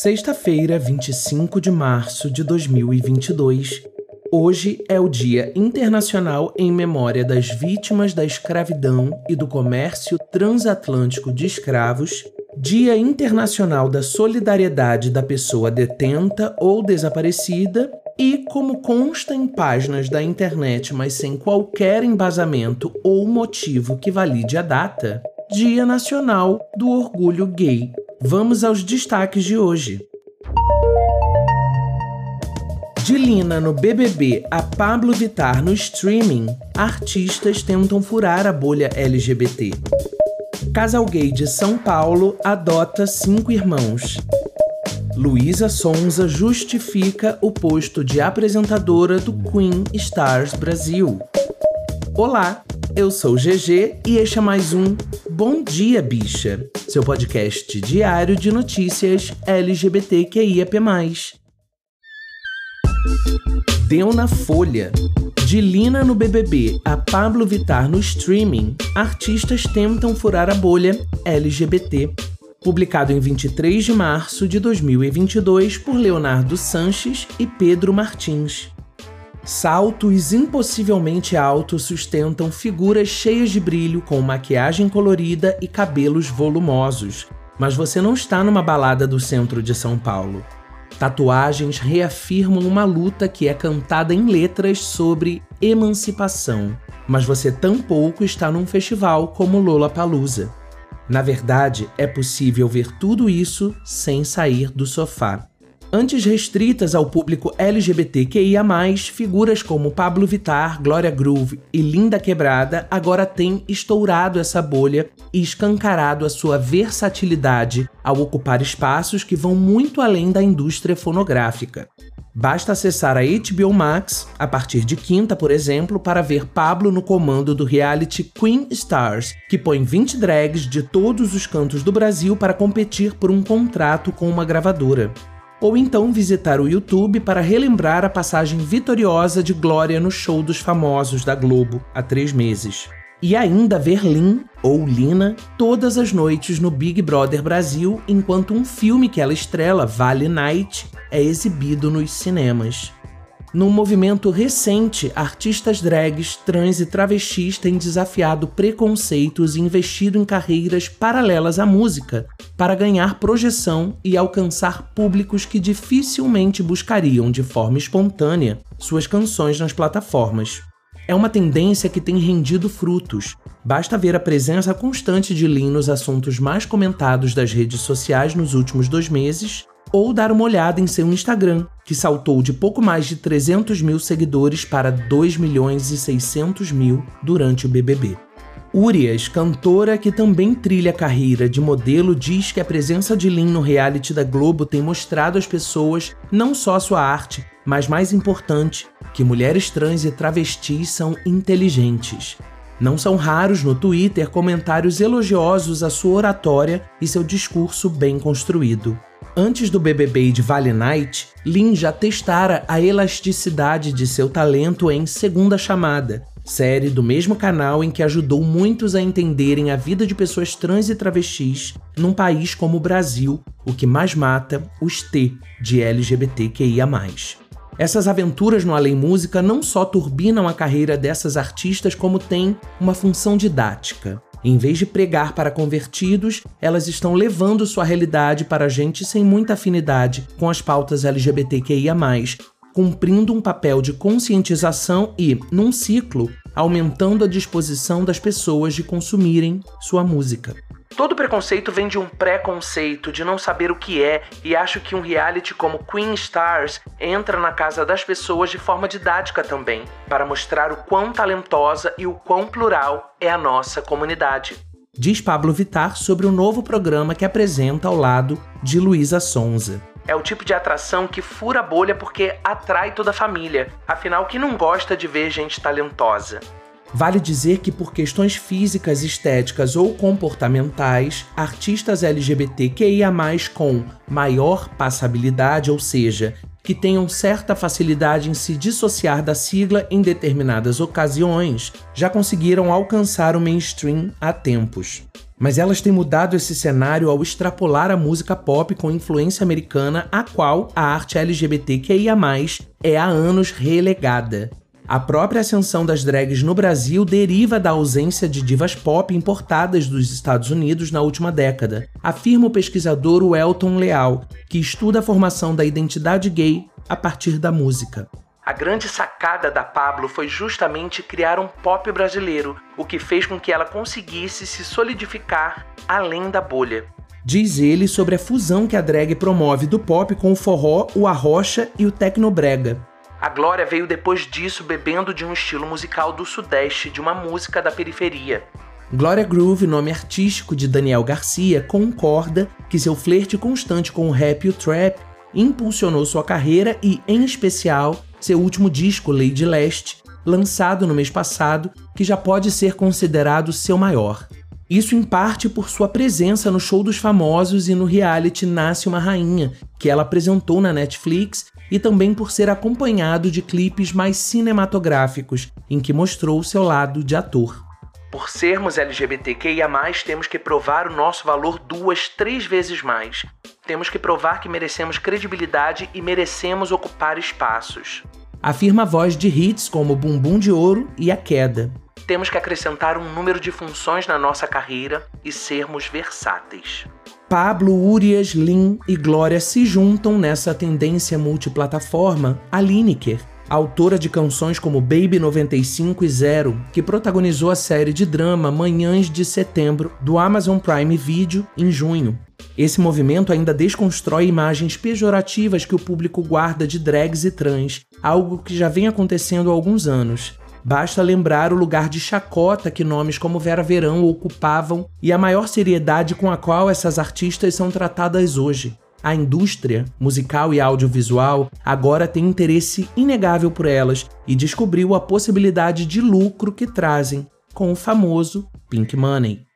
Sexta-feira, 25 de março de 2022. Hoje é o Dia Internacional em Memória das Vítimas da Escravidão e do Comércio Transatlântico de Escravos, Dia Internacional da Solidariedade da Pessoa Detenta ou Desaparecida e, como consta em páginas da internet, mas sem qualquer embasamento ou motivo que valide a data, Dia Nacional do Orgulho Gay. Vamos aos destaques de hoje. De Lina no BBB a Pablo Vittar no streaming, artistas tentam furar a bolha LGBT. Casal gay de São Paulo adota cinco irmãos. Luísa Sonza justifica o posto de apresentadora do Queen Stars Brasil. Olá, eu sou GG e este é mais um Bom Dia Bicha, seu podcast diário de notícias LGBTQIAP+. Deu na Folha. De Lina no BBB a Pablo Vittar no streaming, artistas tentam furar a bolha LGBT. Publicado em 23 de março de 2022 por Leonardo Sanches e Pedro Martins. Saltos impossivelmente altos sustentam figuras cheias de brilho com maquiagem colorida e cabelos volumosos. Mas você não está numa balada do centro de São Paulo. Tatuagens reafirmam uma luta que é cantada em letras sobre emancipação, mas você tampouco está num festival como Lollapalooza. Na verdade, é possível ver tudo isso sem sair do sofá. Antes restritas ao público LGBTQIA, figuras como Pablo Vittar, Glória Groove e Linda Quebrada agora têm estourado essa bolha e escancarado a sua versatilidade ao ocupar espaços que vão muito além da indústria fonográfica. Basta acessar a HBO Max, a partir de quinta, por exemplo, para ver Pablo no comando do reality Queen Stars, que põe 20 drags de todos os cantos do Brasil para competir por um contrato com uma gravadora ou então visitar o YouTube para relembrar a passagem vitoriosa de Glória no show dos famosos da Globo há três meses. E ainda ver Lin, ou Lina, todas as noites no Big Brother Brasil, enquanto um filme que ela estrela, Vale Night, é exibido nos cinemas. Num movimento recente, artistas drags, trans e travestis têm desafiado preconceitos e investido em carreiras paralelas à música para ganhar projeção e alcançar públicos que dificilmente buscariam de forma espontânea suas canções nas plataformas. É uma tendência que tem rendido frutos. Basta ver a presença constante de Lin nos assuntos mais comentados das redes sociais nos últimos dois meses ou dar uma olhada em seu Instagram, que saltou de pouco mais de 300 mil seguidores para 2 milhões e 600 mil durante o BBB. Urias, cantora que também trilha a carreira de modelo, diz que a presença de Lin no reality da Globo tem mostrado às pessoas não só sua arte, mas mais importante, que mulheres trans e travestis são inteligentes. Não são raros no Twitter comentários elogiosos à sua oratória e seu discurso bem construído. Antes do BBB de Vale Night, Lin já testara a elasticidade de seu talento em Segunda Chamada, série do mesmo canal em que ajudou muitos a entenderem a vida de pessoas trans e travestis num país como o Brasil, o que mais mata os T de LGBTQIA. Essas aventuras no Além Música não só turbinam a carreira dessas artistas, como têm uma função didática. Em vez de pregar para convertidos, elas estão levando sua realidade para gente sem muita afinidade com as pautas LGBTQIA, cumprindo um papel de conscientização e, num ciclo, aumentando a disposição das pessoas de consumirem sua música. Todo preconceito vem de um preconceito, de não saber o que é, e acho que um reality como Queen Stars entra na casa das pessoas de forma didática também, para mostrar o quão talentosa e o quão plural é a nossa comunidade. Diz Pablo Vitar sobre o novo programa que apresenta ao lado de Luísa Sonza. É o tipo de atração que fura a bolha porque atrai toda a família. Afinal, quem não gosta de ver gente talentosa? Vale dizer que, por questões físicas, estéticas ou comportamentais, artistas LGBTQIA, com maior passabilidade, ou seja, que tenham certa facilidade em se dissociar da sigla em determinadas ocasiões, já conseguiram alcançar o mainstream há tempos. Mas elas têm mudado esse cenário ao extrapolar a música pop com influência americana, a qual a arte LGBTQIA, é há anos relegada. A própria ascensão das drags no Brasil deriva da ausência de divas pop importadas dos Estados Unidos na última década, afirma o pesquisador Welton Leal, que estuda a formação da identidade gay a partir da música. A grande sacada da Pablo foi justamente criar um pop brasileiro, o que fez com que ela conseguisse se solidificar além da bolha. Diz ele sobre a fusão que a drag promove do pop com o forró, o arrocha e o tecnobrega. A Glória veio depois disso bebendo de um estilo musical do Sudeste, de uma música da periferia. Glória Groove, nome artístico de Daniel Garcia, concorda que seu flerte constante com o rap e o trap impulsionou sua carreira e, em especial, seu último disco, Lady Leste, lançado no mês passado, que já pode ser considerado seu maior. Isso em parte por sua presença no Show dos Famosos e no reality Nasce uma Rainha, que ela apresentou na Netflix, e também por ser acompanhado de clipes mais cinematográficos, em que mostrou seu lado de ator. Por sermos LGBTQIA, temos que provar o nosso valor duas, três vezes mais. Temos que provar que merecemos credibilidade e merecemos ocupar espaços. Afirma a voz de hits como Bumbum de Ouro e A Queda. Temos que acrescentar um número de funções na nossa carreira e sermos versáteis. Pablo, Urias, Lin e Glória se juntam nessa tendência multiplataforma a Lineker, autora de canções como Baby 95 e Zero, que protagonizou a série de drama Manhãs de Setembro do Amazon Prime Video em junho. Esse movimento ainda desconstrói imagens pejorativas que o público guarda de drags e trans, algo que já vem acontecendo há alguns anos. Basta lembrar o lugar de chacota que nomes como Vera Verão ocupavam e a maior seriedade com a qual essas artistas são tratadas hoje. A indústria musical e audiovisual agora tem interesse inegável por elas e descobriu a possibilidade de lucro que trazem com o famoso Pink Money.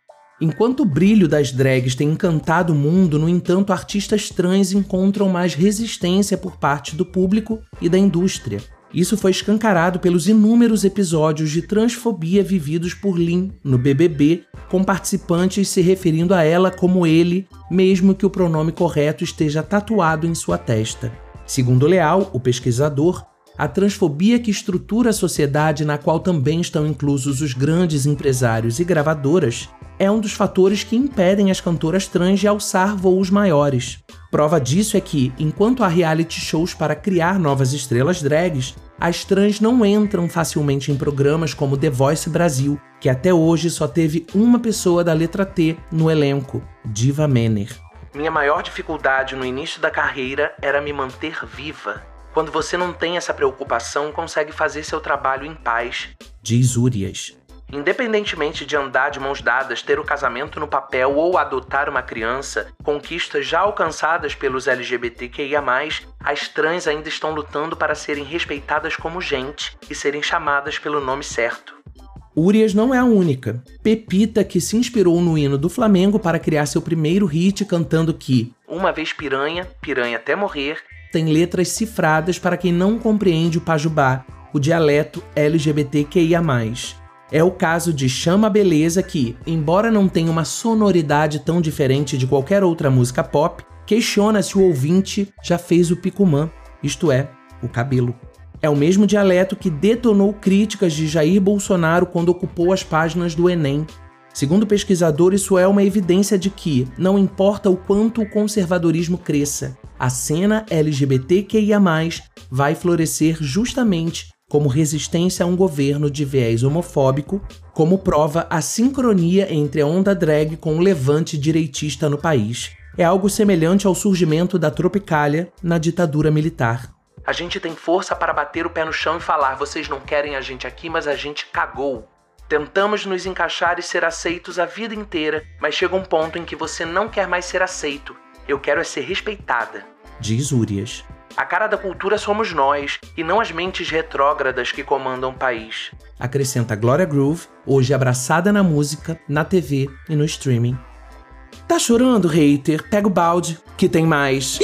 Enquanto o brilho das drags tem encantado o mundo, no entanto, artistas trans encontram mais resistência por parte do público e da indústria. Isso foi escancarado pelos inúmeros episódios de transfobia vividos por Lin no BBB, com participantes se referindo a ela como ele, mesmo que o pronome correto esteja tatuado em sua testa. Segundo Leal, o pesquisador, a transfobia que estrutura a sociedade na qual também estão inclusos os grandes empresários e gravadoras é um dos fatores que impedem as cantoras trans de alçar voos maiores. Prova disso é que, enquanto há reality shows para criar novas estrelas drags, as trans não entram facilmente em programas como The Voice Brasil, que até hoje só teve uma pessoa da letra T no elenco, Diva Menner. Minha maior dificuldade no início da carreira era me manter viva. Quando você não tem essa preocupação, consegue fazer seu trabalho em paz, diz Urias. Independentemente de andar de mãos dadas, ter o casamento no papel ou adotar uma criança, conquistas já alcançadas pelos LGBTQIA, as trans ainda estão lutando para serem respeitadas como gente e serem chamadas pelo nome certo. Urias não é a única. Pepita, que se inspirou no hino do Flamengo para criar seu primeiro hit cantando que, uma vez piranha, piranha até morrer, tem letras cifradas para quem não compreende o pajubá, o dialeto LGBTQIA. É o caso de Chama Beleza, que, embora não tenha uma sonoridade tão diferente de qualquer outra música pop, questiona se o ouvinte já fez o picumã, isto é, o cabelo. É o mesmo dialeto que detonou críticas de Jair Bolsonaro quando ocupou as páginas do Enem. Segundo o pesquisador, isso é uma evidência de que, não importa o quanto o conservadorismo cresça, a cena LGBTQIA, vai florescer justamente como resistência a um governo de viés homofóbico, como prova a sincronia entre a onda drag com o levante direitista no país. É algo semelhante ao surgimento da Tropicália na ditadura militar. A gente tem força para bater o pé no chão e falar: vocês não querem a gente aqui, mas a gente cagou. Tentamos nos encaixar e ser aceitos a vida inteira, mas chega um ponto em que você não quer mais ser aceito. Eu quero é ser respeitada. diz Urias. A cara da cultura somos nós, e não as mentes retrógradas que comandam o país. Acrescenta Gloria Groove, hoje abraçada na música, na TV e no streaming. Tá chorando, hater? Pega o balde, que tem mais.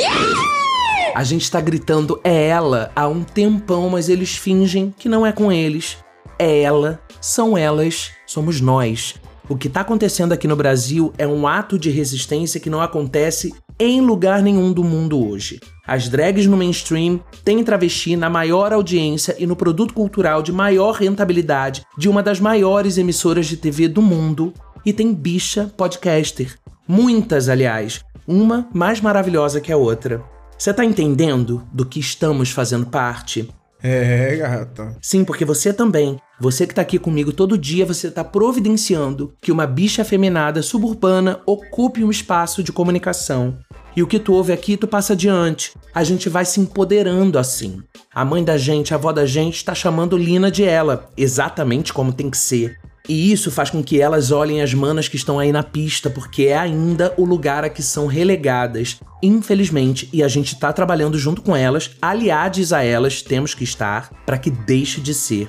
A gente tá gritando é ela há um tempão, mas eles fingem que não é com eles. É ela, são elas, somos nós. O que tá acontecendo aqui no Brasil é um ato de resistência que não acontece em lugar nenhum do mundo hoje. As drags no mainstream têm travesti na maior audiência e no produto cultural de maior rentabilidade de uma das maiores emissoras de TV do mundo e tem bicha podcaster. Muitas, aliás, uma mais maravilhosa que a outra. Você tá entendendo do que estamos fazendo parte? É, gata. Sim, porque você também. Você que tá aqui comigo todo dia, você tá providenciando que uma bicha afeminada suburbana ocupe um espaço de comunicação. E o que tu ouve aqui, tu passa adiante. A gente vai se empoderando assim. A mãe da gente, a avó da gente, tá chamando Lina de ela, exatamente como tem que ser. E isso faz com que elas olhem as manas que estão aí na pista, porque é ainda o lugar a que são relegadas. Infelizmente, e a gente tá trabalhando junto com elas, aliados a elas, temos que estar, para que deixe de ser.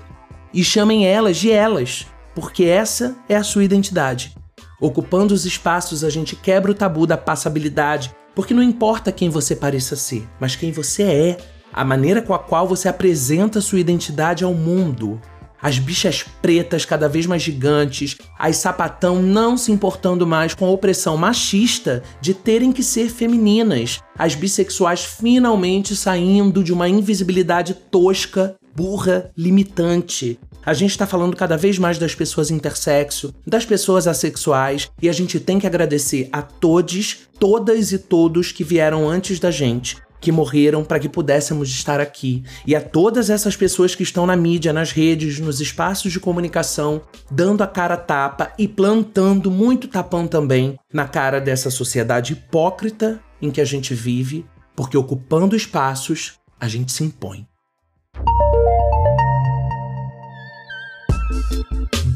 E chamem elas de elas, porque essa é a sua identidade. Ocupando os espaços, a gente quebra o tabu da passabilidade, porque não importa quem você pareça ser, mas quem você é, a maneira com a qual você apresenta sua identidade ao mundo. As bichas pretas cada vez mais gigantes, as sapatão não se importando mais com a opressão machista de terem que ser femininas, as bissexuais finalmente saindo de uma invisibilidade tosca, burra, limitante. A gente está falando cada vez mais das pessoas intersexo, das pessoas assexuais, e a gente tem que agradecer a todos, todas e todos que vieram antes da gente, que morreram para que pudéssemos estar aqui, e a todas essas pessoas que estão na mídia, nas redes, nos espaços de comunicação, dando a cara tapa e plantando muito tapão também na cara dessa sociedade hipócrita em que a gente vive, porque ocupando espaços, a gente se impõe.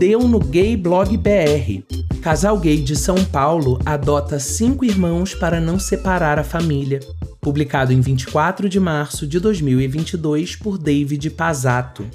Deu no Gay Blog BR. Casal gay de São Paulo adota cinco irmãos para não separar a família publicado em 24 de março de 2022 por David Pazato.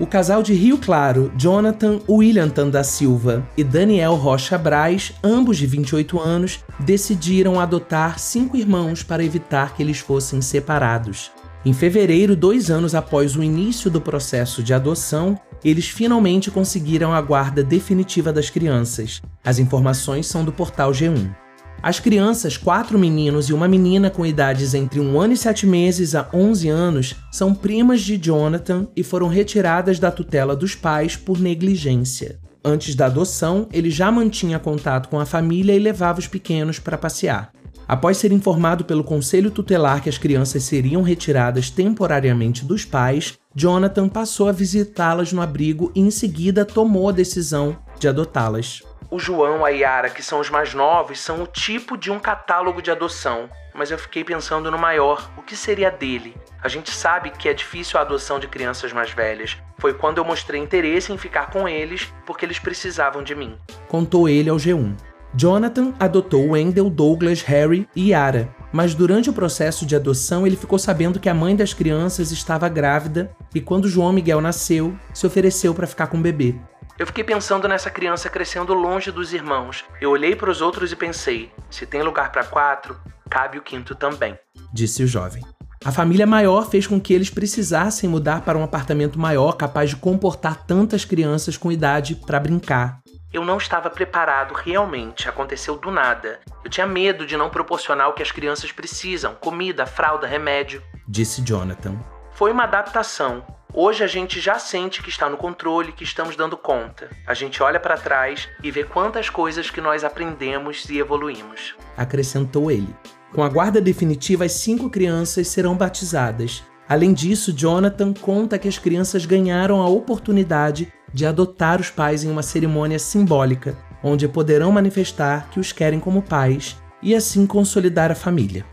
O casal de Rio Claro, Jonathan Williamton da Silva e Daniel Rocha Braz, ambos de 28 anos, decidiram adotar cinco irmãos para evitar que eles fossem separados. Em fevereiro, dois anos após o início do processo de adoção, eles finalmente conseguiram a guarda definitiva das crianças. As informações são do portal G1. As crianças, quatro meninos e uma menina com idades entre um ano e sete meses a 11 anos, são primas de Jonathan e foram retiradas da tutela dos pais por negligência. Antes da adoção, ele já mantinha contato com a família e levava os pequenos para passear. Após ser informado pelo conselho tutelar que as crianças seriam retiradas temporariamente dos pais, Jonathan passou a visitá-las no abrigo e em seguida tomou a decisão de adotá-las. O João, a Yara, que são os mais novos, são o tipo de um catálogo de adoção. Mas eu fiquei pensando no maior, o que seria dele? A gente sabe que é difícil a adoção de crianças mais velhas. Foi quando eu mostrei interesse em ficar com eles, porque eles precisavam de mim. Contou ele ao G1. Jonathan adotou Wendell, Douglas, Harry e Yara, mas durante o processo de adoção ele ficou sabendo que a mãe das crianças estava grávida e quando João Miguel nasceu, se ofereceu para ficar com o bebê. Eu fiquei pensando nessa criança crescendo longe dos irmãos. Eu olhei para os outros e pensei: se tem lugar para quatro, cabe o quinto também, disse o jovem. A família maior fez com que eles precisassem mudar para um apartamento maior capaz de comportar tantas crianças com idade para brincar. Eu não estava preparado realmente, aconteceu do nada. Eu tinha medo de não proporcionar o que as crianças precisam: comida, fralda, remédio, disse Jonathan. Foi uma adaptação, Hoje a gente já sente que está no controle, que estamos dando conta. A gente olha para trás e vê quantas coisas que nós aprendemos e evoluímos. Acrescentou ele. Com a guarda definitiva, as cinco crianças serão batizadas. Além disso, Jonathan conta que as crianças ganharam a oportunidade de adotar os pais em uma cerimônia simbólica, onde poderão manifestar que os querem como pais e assim consolidar a família.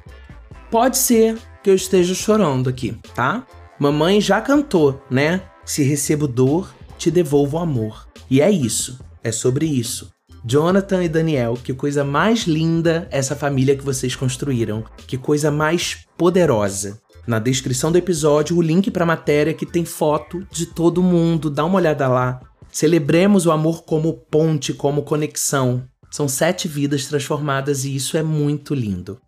Pode ser que eu esteja chorando aqui, tá? Mamãe já cantou, né? Se recebo dor, te devolvo amor. E é isso, é sobre isso. Jonathan e Daniel, que coisa mais linda essa família que vocês construíram. Que coisa mais poderosa. Na descrição do episódio, o link para a matéria que tem foto de todo mundo. Dá uma olhada lá. Celebremos o amor como ponte, como conexão. São sete vidas transformadas e isso é muito lindo.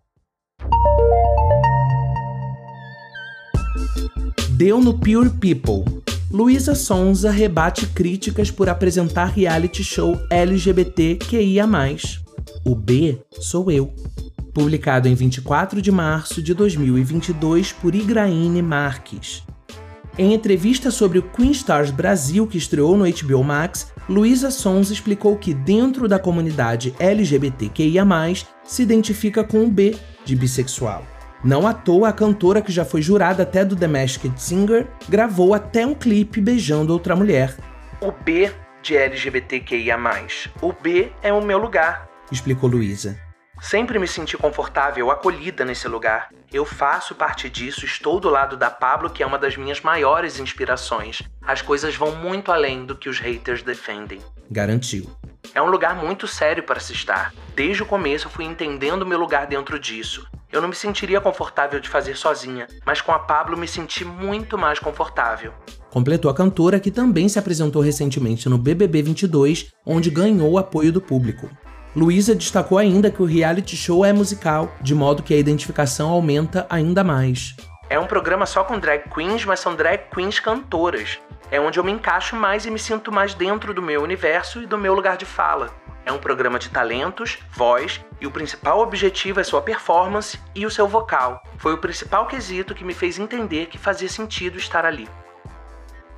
Deu no Pure People. Luísa Sonza rebate críticas por apresentar reality show LGBTQIA+. O B sou eu. Publicado em 24 de março de 2022 por Igraine Marques. Em entrevista sobre o Queen Stars Brasil, que estreou no HBO Max, Luísa Sons explicou que dentro da comunidade LGBTQIA+, se identifica com o B, de bissexual. Não à toa, a cantora que já foi jurada até do The Masked Singer gravou até um clipe beijando outra mulher. O B de LGBTQIA+. O B é o meu lugar, explicou Luísa. Sempre me senti confortável, acolhida nesse lugar. Eu faço parte disso, estou do lado da Pablo, que é uma das minhas maiores inspirações. As coisas vão muito além do que os haters defendem. Garantiu. É um lugar muito sério para se estar. Desde o começo eu fui entendendo meu lugar dentro disso. Eu não me sentiria confortável de fazer sozinha, mas com a Pablo me senti muito mais confortável. Completou a cantora que também se apresentou recentemente no BBB 22, onde ganhou o apoio do público. Luísa destacou ainda que o reality show é musical, de modo que a identificação aumenta ainda mais. É um programa só com drag queens, mas são drag queens cantoras. É onde eu me encaixo mais e me sinto mais dentro do meu universo e do meu lugar de fala. É um programa de talentos, voz e o principal objetivo é sua performance e o seu vocal. Foi o principal quesito que me fez entender que fazia sentido estar ali.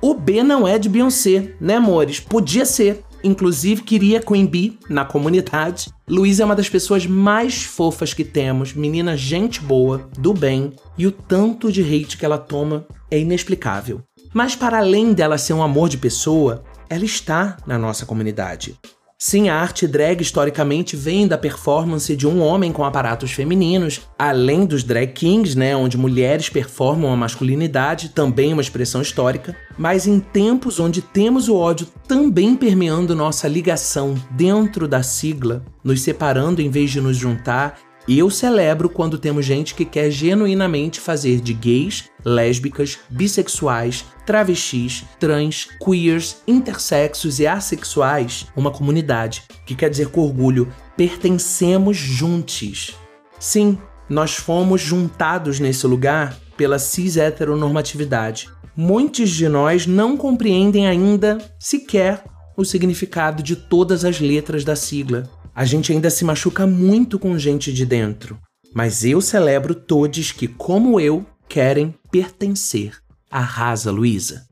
O B não é de Beyoncé, né, amores? Podia ser, Inclusive, queria Queen na comunidade. Luísa é uma das pessoas mais fofas que temos, menina gente boa, do bem, e o tanto de hate que ela toma é inexplicável. Mas para além dela ser um amor de pessoa, ela está na nossa comunidade. Sim, a arte drag historicamente vem da performance de um homem com aparatos femininos, além dos drag kings, né, onde mulheres performam a masculinidade, também uma expressão histórica, mas em tempos onde temos o ódio também permeando nossa ligação dentro da sigla, nos separando em vez de nos juntar eu celebro quando temos gente que quer genuinamente fazer de gays, lésbicas, bissexuais, travestis, trans, queers, intersexos e assexuais uma comunidade, que quer dizer com orgulho, pertencemos juntos. Sim, nós fomos juntados nesse lugar pela cis heteronormatividade. Muitos de nós não compreendem ainda sequer o significado de todas as letras da sigla. A gente ainda se machuca muito com gente de dentro, mas eu celebro todos que, como eu, querem pertencer. Arrasa, Luísa.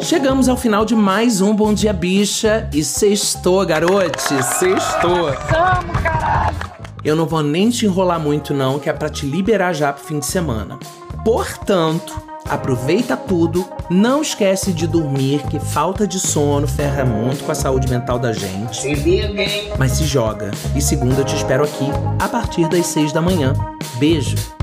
Chegamos ao final de mais um Bom Dia Bicha e sextou, garote, sextou. Vamos, caralho! Eu não vou nem te enrolar muito não, que é para te liberar já pro fim de semana. Portanto, aproveita tudo, não esquece de dormir, que falta de sono ferra muito com a saúde mental da gente. Se liga, hein? Mas se joga. E segunda eu te espero aqui a partir das seis da manhã. Beijo!